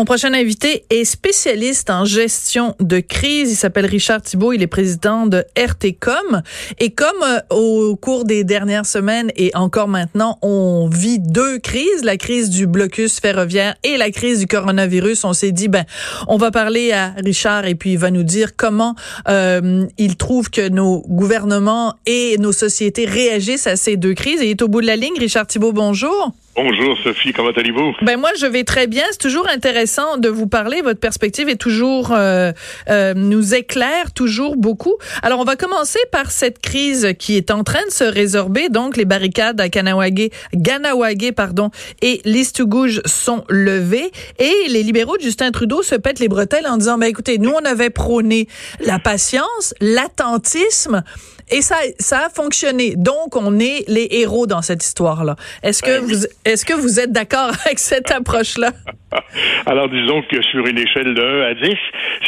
Mon prochain invité est spécialiste en gestion de crise. Il s'appelle Richard Thibault. Il est président de RTCOM. Et comme euh, au cours des dernières semaines et encore maintenant, on vit deux crises, la crise du blocus ferroviaire et la crise du coronavirus, on s'est dit, ben, on va parler à Richard et puis il va nous dire comment euh, il trouve que nos gouvernements et nos sociétés réagissent à ces deux crises. Et il est au bout de la ligne. Richard Thibault, bonjour. Bonjour Sophie, comment allez-vous? Ben moi je vais très bien. C'est toujours intéressant de vous parler. Votre perspective est toujours euh, euh, nous éclaire toujours beaucoup. Alors on va commencer par cette crise qui est en train de se résorber. Donc les barricades à Kanawagé, Ganawagé pardon et Listugouge sont levées et les libéraux de Justin Trudeau se pètent les bretelles en disant ben écoutez nous on avait prôné la patience, l'attentisme et ça ça a fonctionné. Donc on est les héros dans cette histoire là. Est-ce que ben vous est-ce que vous êtes d'accord avec cette approche-là? Alors, disons que sur une échelle de 1 à 10,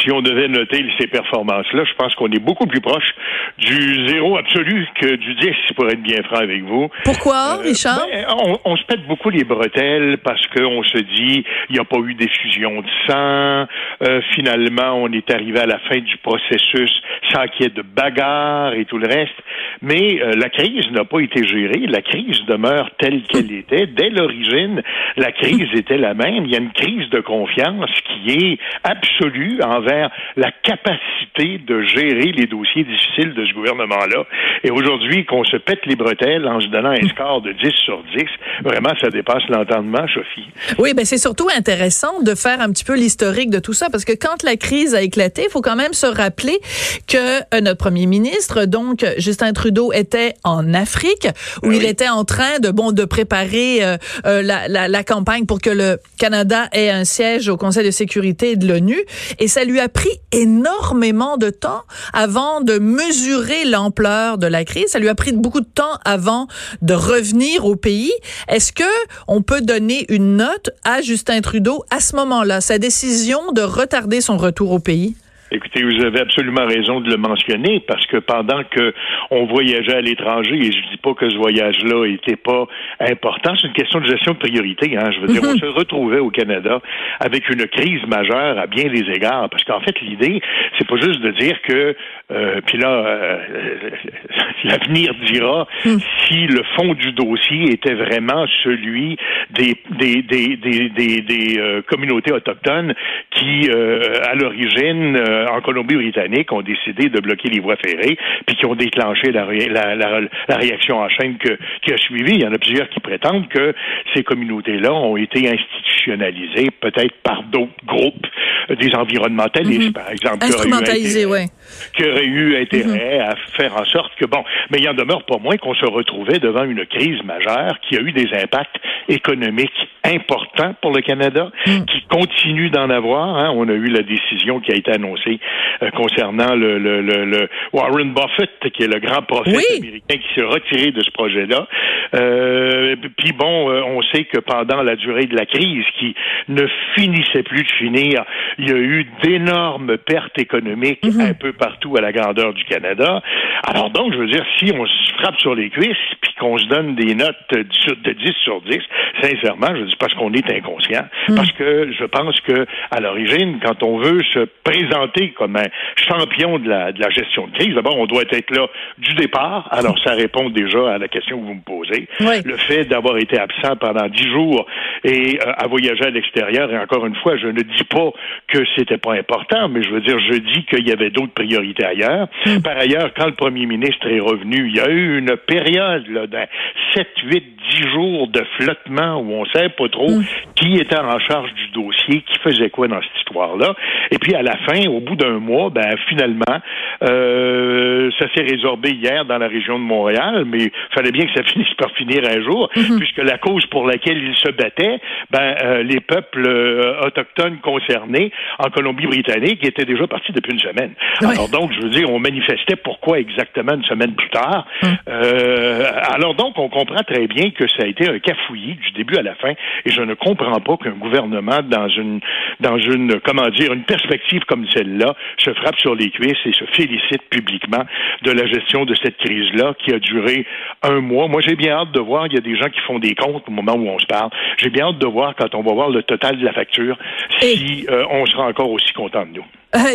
si on devait noter ces performances-là, je pense qu'on est beaucoup plus proche du zéro absolu que du 10, pour être bien franc avec vous. Pourquoi, euh, Richard? Ben, on, se pète beaucoup les bretelles parce qu'on se dit, il n'y a pas eu d'effusion de sang. Euh, finalement, on est arrivé à la fin du processus sans qu'il y ait de bagarre et tout le reste. Mais euh, la crise n'a pas été gérée. La crise demeure telle qu'elle était. Dès l'origine, la crise était la même. Il y a une crise de confiance qui est absolue envers la capacité de gérer les dossiers difficiles de ce gouvernement-là. Et aujourd'hui, qu'on se pète les bretelles en se donnant un score de 10 sur 10, vraiment, ça dépasse l'entendement, Sophie. Oui, ben c'est surtout intéressant de faire un petit peu l'historique de tout ça, parce que quand la crise a éclaté, il faut quand même se rappeler que euh, notre premier ministre, donc Justin Trudeau, était en Afrique, où ben il était en train de bon de préparer euh, euh, la, la, la campagne pour que le Canada ait un siège au Conseil de sécurité de l'ONU. Et ça lui a pris énormément de temps avant de mesurer l'ampleur de la crise. Ça lui a pris beaucoup de temps avant de revenir au pays. Est-ce que on peut donner une note à Justin Trudeau à ce moment-là, sa décision de retarder son retour au pays? Écoutez, vous avez absolument raison de le mentionner parce que pendant que on voyageait à l'étranger, et je dis pas que ce voyage-là était pas important, c'est une question de gestion de priorité. Hein, je veux dire, on mhm. se retrouvait au Canada avec une crise majeure à bien des égards, parce qu'en fait, l'idée, c'est pas juste de dire que, euh, puis là, euh, l'avenir dira mhm. si le fond du dossier était vraiment celui des des des des, des, des euh, communautés autochtones qui, euh, à l'origine euh, en Colombie-Britannique ont décidé de bloquer les voies ferrées, puis qui ont déclenché la, la, réaction en chaîne que, qui a suivi. Il y en a plusieurs qui prétendent que ces communautés-là ont été institutionnalisées peut-être par d'autres groupes, des environnementalistes, mhm. par exemple. Instrumentalisés, oui. Qui auraient eu intérêt mhm. à faire en sorte que, bon, mais il en demeure pas moins qu'on se retrouvait devant une crise majeure qui a eu des impacts économiques importants pour le Canada, mhm. qui continue d'en avoir. Hein. On a eu la décision qui a été annoncée euh, concernant le, le, le, Warren Buffett, qui est le grand prophète américain qui s'est retiré de ce projet-là. Euh, puis bon, euh, on sait que pendant la durée de la crise, qui ne finissait plus de finir, il y a eu d'énormes pertes économiques mhm. un peu partout à la grandeur du Canada. Alors donc, je veux dire, si on se frappe sur les cuisses, puis qu'on se donne des notes de 10 sur 10, sincèrement, je dis parce qu'on est inconscient, mhm. parce que je pense que à l'origine, quand on veut se présenter comme un champion de la, de la gestion de crise. D'abord, on doit être là du départ. Alors, ça répond déjà à la question que vous me posez. Le fait d'avoir été absent pendant dix jours et euh, à voyager à l'extérieur, et encore une fois, je ne dis pas que c'était pas important, mais je veux dire, je dis qu'il y avait d'autres priorités ailleurs. Hmm. Par ailleurs, quand le premier ministre est revenu, il y a eu une période d'un 7, 8, 10 jours de flottement où on sait pas trop hmm. qui était en charge du dossier, qui faisait quoi dans cette histoire-là. Et puis, à la fin, au bout d'un mois, ben finalement, euh, ça s'est résorbé hier dans la région de Montréal, mais il fallait bien que ça finisse par finir un jour, mhm. puisque la cause pour laquelle ils se battaient, ben euh, les peuples euh, autochtones concernés en Colombie-Britannique étaient déjà partis depuis une semaine. Alors donc, je veux dire, on manifestait pourquoi exactement une semaine plus tard. Mhm. alors donc, on comprend très bien que ça a été un cafouillis du début à la fin, et je ne comprends pas qu'un gouvernement dans une dans une, comment dire, une perspective comme celle-là, se frappe sur les cuisses et se félicite publiquement de la gestion de cette crise-là qui a duré un mois. Moi, j'ai bien hâte de voir, il y a des gens qui font des comptes au moment où on se parle. J'ai bien hâte de voir quand on va voir le total de la facture si euh, on sera encore aussi content de nous.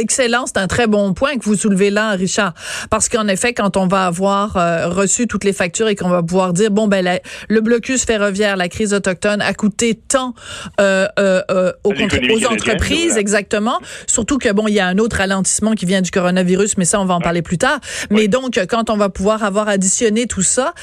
Excellent, c'est un très bon point que vous soulevez là, Richard, parce qu'en effet, quand on va avoir euh, reçu toutes les factures et qu'on va pouvoir dire bon ben le blocus ferroviaire, la crise autochtone a coûté tant euh, euh, euh aux, aux entreprises, exactement. Surtout que bon, il y a un autre ralentissement qui vient du coronavirus, mais ça on va en parler plus tard. Mais donc quand on va pouvoir avoir additionné tout ça,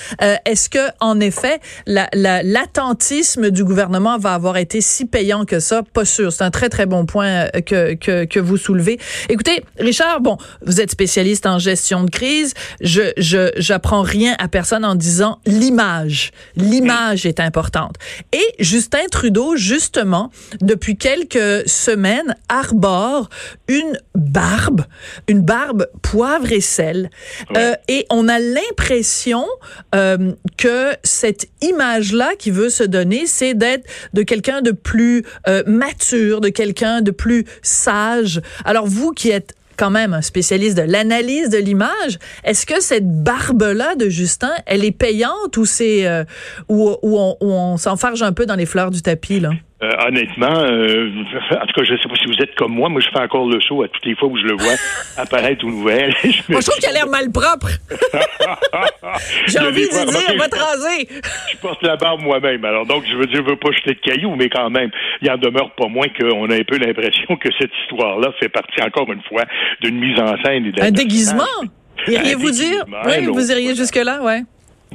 est-ce que en effet l'attentisme la, du gouvernement va avoir été si payant que ça? Pas sûr. C'est un très très bon point que que, que vous soulevez. Écoutez, Richard, bon, vous êtes spécialiste en gestion de crise. Je, je, j'apprends rien à personne en disant l'image. L'image est importante. Et Justin Trudeau, justement, depuis quelques semaines, arbore une barbe, une barbe poivre et sel. Euh, et on a l'impression euh, que cette image-là qui veut se donner, c'est d'être de quelqu'un de plus euh, mature, de quelqu'un de plus sage. Alors vous qui êtes quand même un spécialiste de l'analyse de l'image, est-ce que cette barbe-là de Justin, elle est payante ou c'est euh, on s'enfarge un peu dans les fleurs du tapis là? Euh, honnêtement, euh, en tout cas, je ne sais pas si vous êtes comme moi. Moi, je fais encore le saut à toutes les fois où je le vois apparaître aux nouvelles. je moi, je trouve qu'il a l'air mal propre. J'ai envie de dire, va te raser. Je porte la barbe moi-même. Alors, donc, je veux dire, je veux pas jeter de cailloux, mais quand même, il en demeure pas moins qu'on a un peu l'impression que cette histoire-là fait partie, encore une fois, d'une mise en scène. Et un déguisement? Iriez-vous dire? Oui, vous iriez jusque-là, ouais.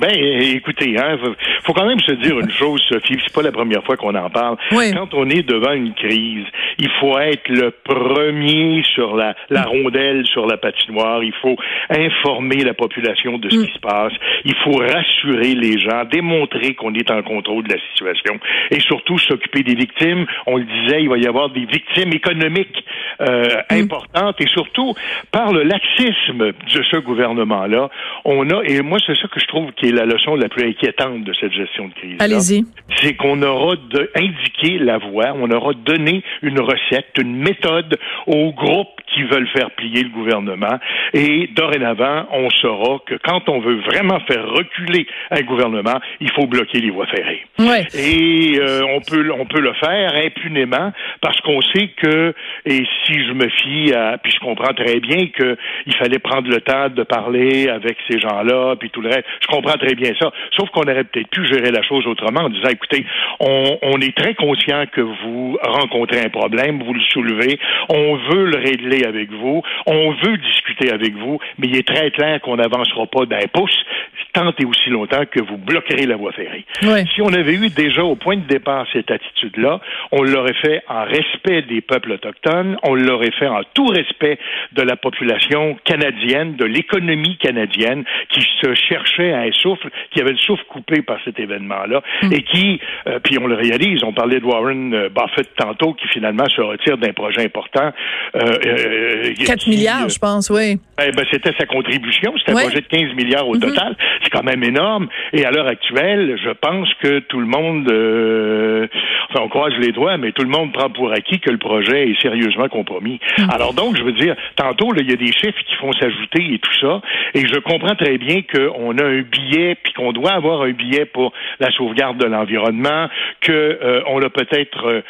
Ben, écoutez, hein, faut quand même se dire une chose, Sophie, c'est pas la première fois qu'on en parle. Quand on est devant une crise, il faut être le premier sur la, la rondelle, sur la patinoire. Il faut informer la population de ce mm. qui se passe. Il faut rassurer les gens, démontrer qu'on est en contrôle de la situation et surtout s'occuper des victimes. On le disait, il va y avoir des victimes économiques euh, mm. importantes et surtout par le laxisme de ce gouvernement-là, on a et moi c'est ça que je trouve qui est la leçon la plus inquiétante de cette gestion de crise. Allez-y. C'est qu'on aura de, indiqué la voie, on aura donné une recette, une méthode aux groupes qui veulent faire plier le gouvernement. Et dorénavant, on saura que quand on veut vraiment faire reculer un gouvernement, il faut bloquer les voies ferrées. Ouais. Et euh, on peut on peut le faire impunément parce qu'on sait que et si je me fie à puis je comprends très bien que il fallait prendre le temps de parler avec ces gens-là puis tout le reste. Je comprends très bien ça. Sauf qu'on aurait peut-être pu gérer la chose autrement en disant écoutez, on, on est très conscient que vous rencontrez un problème, vous le soulevez, on veut le régler avec vous, on veut discuter avec vous, mais il est très clair qu'on n'avancera pas d'un pouce tant et aussi longtemps que vous bloquerez la voie ferrée. Si on avait eu déjà au point de départ cette attitude-là, on l'aurait fait en respect des peuples autochtones, on l'aurait fait en tout respect de la population canadienne, de l'économie canadienne qui se cherchait à un souffle, qui avait le souffle coupé par cet événement-là mm. et qui, euh, puis on le réalise, on parlait de Warren euh, Buffett tantôt qui finalement se retire d'un projet important. Euh, 4 euh, milliards, je pense, oui. Eh ben, c'était sa contribution. C'était un projet de 15 milliards au mhm. total. C'est quand même énorme. Et à l'heure actuelle, je pense que tout le monde, euh, enfin, on croise les doigts, mais tout le monde prend pour acquis que le projet est sérieusement compromis. Mhm. Alors donc, je veux dire, tantôt, il y a des chiffres qui font s'ajouter et tout ça. Et je comprends très bien qu'on a un billet, puis qu'on doit avoir un billet pour la sauvegarde de l'environnement, que euh, on a peut-être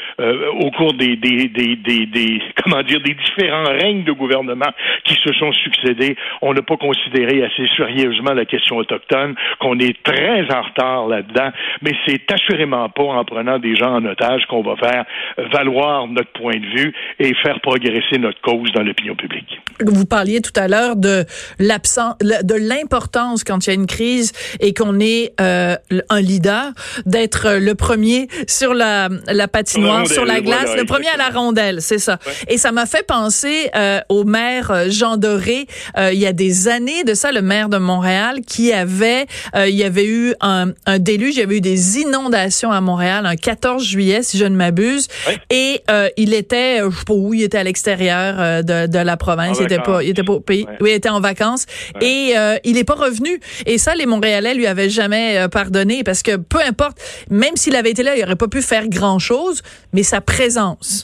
au cours des, des, des, des, des, comment dire, des différents règnes de gouvernement qui se sont succédés, on n'a pas considéré assez sérieusement la question autochtone, qu'on est très en retard là-dedans, mais c'est assurément pas en prenant des gens en otage qu'on va faire valoir notre point de vue et faire progresser notre cause dans l'opinion publique. Vous parliez tout à l'heure de l'absence, de l'importance quand il y a une crise et qu'on est euh, un leader, d'être le premier sur la, la patinoire, sur la glace, le premier à la rondelle, c'est ça. Et ça m'a fait penser euh, au maire euh, Jean Doré euh, il y a des années de ça, le maire de Montréal, qui avait, il y avait eu un, un, déluge, il y avait eu des inondations à Montréal un 14 juillet, si je ne m'abuse, et il était, je sais pas où, il était à l'extérieur de, de, la province, il était pas, il était pas au pays, oui, il était en vacances, et il est pas revenu. Et ça, les Montréalais lui avaient jamais pardonné parce que peu importe, même s'il avait été là, il aurait pas pu faire grand chose, mais sa présence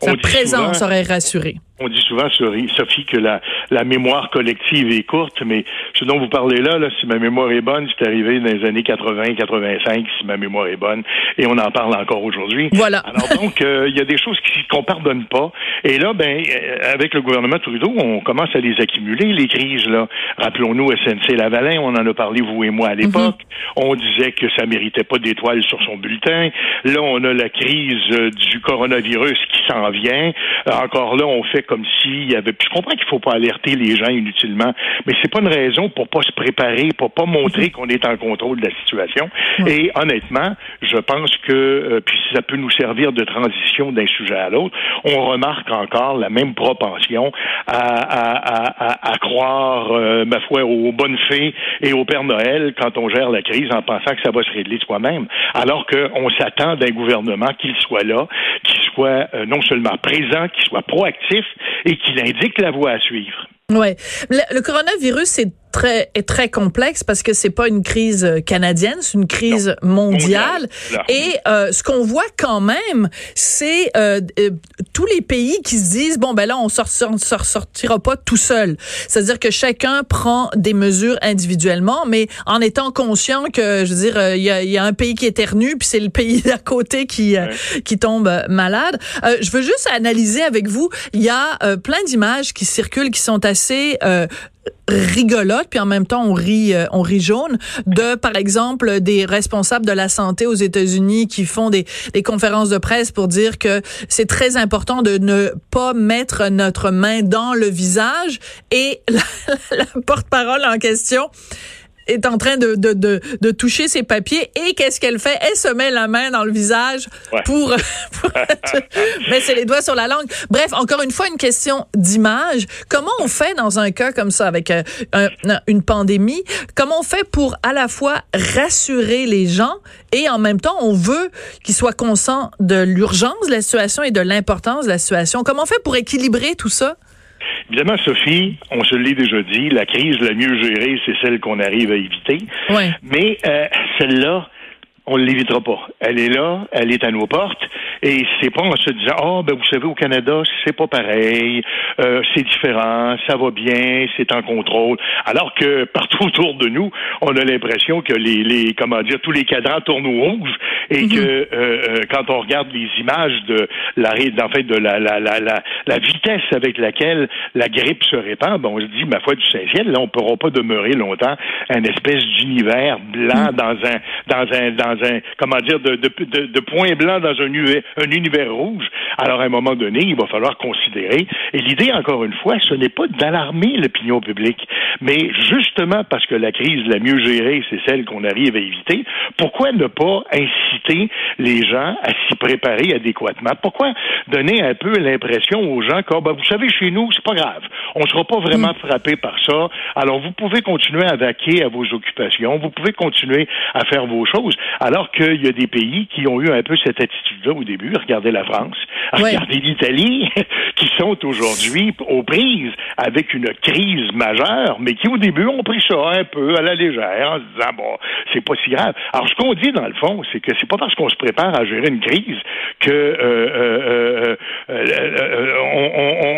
Sa présence aurait rassuré. On dit souvent, Sophie, que la, la mémoire collective est courte, mais ce dont vous parlez là, là si ma mémoire est bonne, c'est arrivé dans les années 80-85, si ma mémoire est bonne, et on en parle encore aujourd'hui. Voilà. Alors donc, euh, il y a des choses qu'on pardonne pas. Et là, ben, euh, avec le gouvernement Trudeau, on commence à les accumuler, les crises. là. Rappelons-nous SNC-Lavalin, on en a parlé, vous et moi, à l'époque. Mhm. On disait que ça méritait pas d'étoiles sur son bulletin. Là, on a la crise euh, du coronavirus qui s'en vient. encore là, on fait comme s'il y avait. je comprends qu'il faut pas alerter les gens inutilement, mais c'est pas une raison pour pas se préparer, pour pas montrer qu'on est en contrôle de la situation. Et honnêtement, je pense que euh, puis ça peut nous servir de transition d'un sujet à l'autre. On remarque encore la même propension à, à, à, croire, euh, ma foi, aux bonnes fées et au Père Noël quand on gère la crise en pensant que ça va se régler soi-même, alors qu'on s'attend d'un gouvernement qu'il soit là, qu'il soit euh, non seulement présent, qu'il soit proactif, et qu'il indique la voie à suivre. Ouais, le coronavirus, c'est très est très complexe parce que c'est pas une crise euh, canadienne, c'est une crise mondiale. Et euh, ce qu'on voit quand même, c'est euh, euh, tous les pays qui se disent bon ben là on sort, on sortira pas tout seul. C'est-à-dire que chacun prend des mesures individuellement, mais en étant conscient que je veux dire il y a, y, a, un pays qui éternue puis c'est le pays d'à côté qui qui tombe malade. je veux juste analyser avec vous. Il y a plein d'images qui circulent qui sont assez rigolote, puis en même temps on rit, euh, on rit jaune, de par exemple des responsables de la santé aux États-Unis qui font des, des conférences de presse pour dire que c'est très important de ne pas mettre notre main dans le visage. Et la porte-parole en question est en train de, de, de, de toucher ses papiers et qu'est-ce qu'elle fait? Elle se met la main dans le visage pour, pour mettre les doigts sur la langue. Bref, encore une fois, une question d'image. Comment on fait dans un cas comme ça avec euh, une pandémie? Comment on fait pour à la fois rassurer les gens et en même temps, on veut qu'ils soient conscients de l'urgence de la situation et de l'importance de la situation? Comment on fait pour équilibrer tout ça? Évidemment, Sophie, on se l'est déjà dit, la crise la mieux gérée, c'est celle qu'on arrive à éviter. Mais euh, celle-là, on ne l'évitera pas. Elle est là, elle est à nos portes, et c'est pas en se disant ah oh, ben vous savez au Canada c'est pas pareil, euh, c'est différent, ça va bien, c'est en contrôle. Alors que partout autour de nous, on a l'impression que les, les comment dire tous les cadrans tournent au rouge et mhm. que euh, euh, quand on regarde les images de la en fait de la la, la, la, la vitesse avec laquelle la grippe se répand, ben on se dit ma foi du Saint-Ciel, là on pourra pas demeurer longtemps un espèce d'univers blanc mhm. dans un dans un dans un comment dire de de, de, de points blancs dans un, un univers rouge. Alors à un moment donné, il va falloir considérer. Et l'idée encore une fois, ce n'est pas d'alarmer l'opinion publique, mais justement parce que la crise la mieux gérée, c'est celle qu'on arrive à éviter. Pourquoi ne pas inciter les gens à s'y préparer adéquatement? Pourquoi donner un peu l'impression aux gens que, ben, vous savez, chez nous, c'est pas grave. On ne sera pas vraiment mm. frappé par ça. Alors, vous pouvez continuer à vaquer à vos occupations. Vous pouvez continuer à faire vos choses. Alors qu'il y a des pays qui ont eu un peu cette attitude-là au début. Regardez la France. Regardez l'Italie, qui sont aujourd'hui aux prises avec une crise majeure, mais qui au début ont pris ça un peu à la légère en se disant, bon, c'est pas si grave. Alors, ce qu'on dit dans le fond, c'est que c'est pas parce qu'on se prépare à gérer une crise que euh, euh, euh, on, on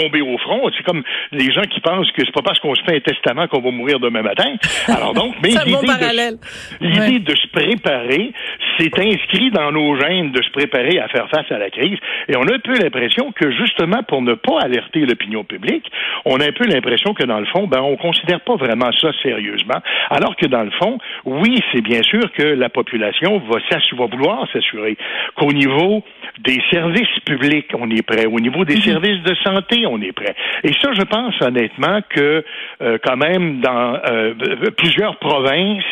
tomber au front. C'est comme les gens qui pensent que c'est pas parce qu'on se fait un testament qu'on va mourir demain matin. Alors donc, mais l'idée de, de se préparer, c'est inscrit dans nos gènes de se préparer à faire face à la crise. Et on a un peu l'impression que justement pour ne pas alerter l'opinion publique, on a un peu l'impression que dans le fond, ben on considère pas vraiment ça sérieusement. Alors que dans le fond, oui, c'est bien sûr que la population va, va vouloir s'assurer qu'au niveau des services publics, on est prêt. Au niveau des mhm. services de santé, on est prêt. Et ça, je pense honnêtement que euh, quand même dans euh, plusieurs provinces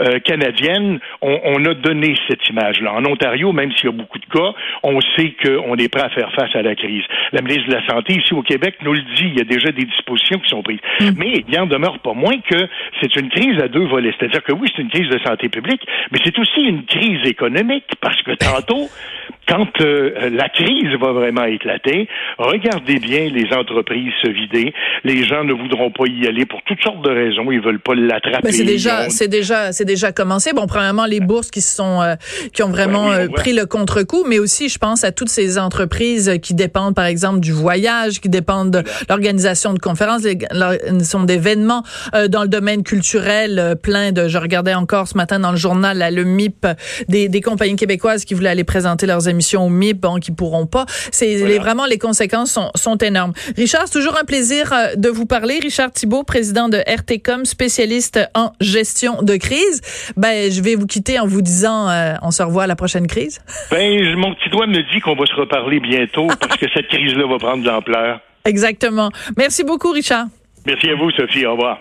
euh, canadiennes, on, on, a donné cette image-là. En Ontario, même s'il y a beaucoup de cas, on sait qu'on est prêt à faire face à la crise. La ministre de la Santé ici au Québec nous le dit. Il y a déjà des dispositions qui sont prises. Mhm. Mais il en demeure pas moins que c'est une crise à deux volets. C'est-à-dire que oui, c'est une crise de santé publique, mais c'est aussi une crise économique parce que tantôt, quand euh, la crise va vraiment éclater, regardez bien les entreprises se vider. Les gens ne voudront pas y aller pour toutes sortes de raisons. Ils veulent pas l'attraper. Mais c'est déjà, c'est déjà, c'est déjà commencé. Bon, premièrement, les bourses qui sont, euh, qui ont vraiment euh, pris le contre-coup, mais aussi, je pense à toutes ces entreprises qui dépendent, par exemple, du voyage, qui dépendent de l'organisation de conférences, sont d'événements dans le domaine culturel, plein de. Je regardais encore ce matin dans le journal là, le MIP des, des compagnies québécoises qui voulaient aller présenter leurs émissions au MIP, bon, qui pourront pas. C'est vraiment les conséquences sont, sont énormes. Richard, c'est toujours un plaisir euh, de vous parler. Richard Thibault, président de RTCOM, spécialiste en gestion de crise. Ben, je vais vous quitter en vous disant, euh, on se revoit à la prochaine crise. Ben, mon petit doigt me dit qu'on va se reparler bientôt parce que cette crise-là va prendre de l'ampleur. Exactement. Merci beaucoup, Richard. Merci à vous, Sophie. Au revoir.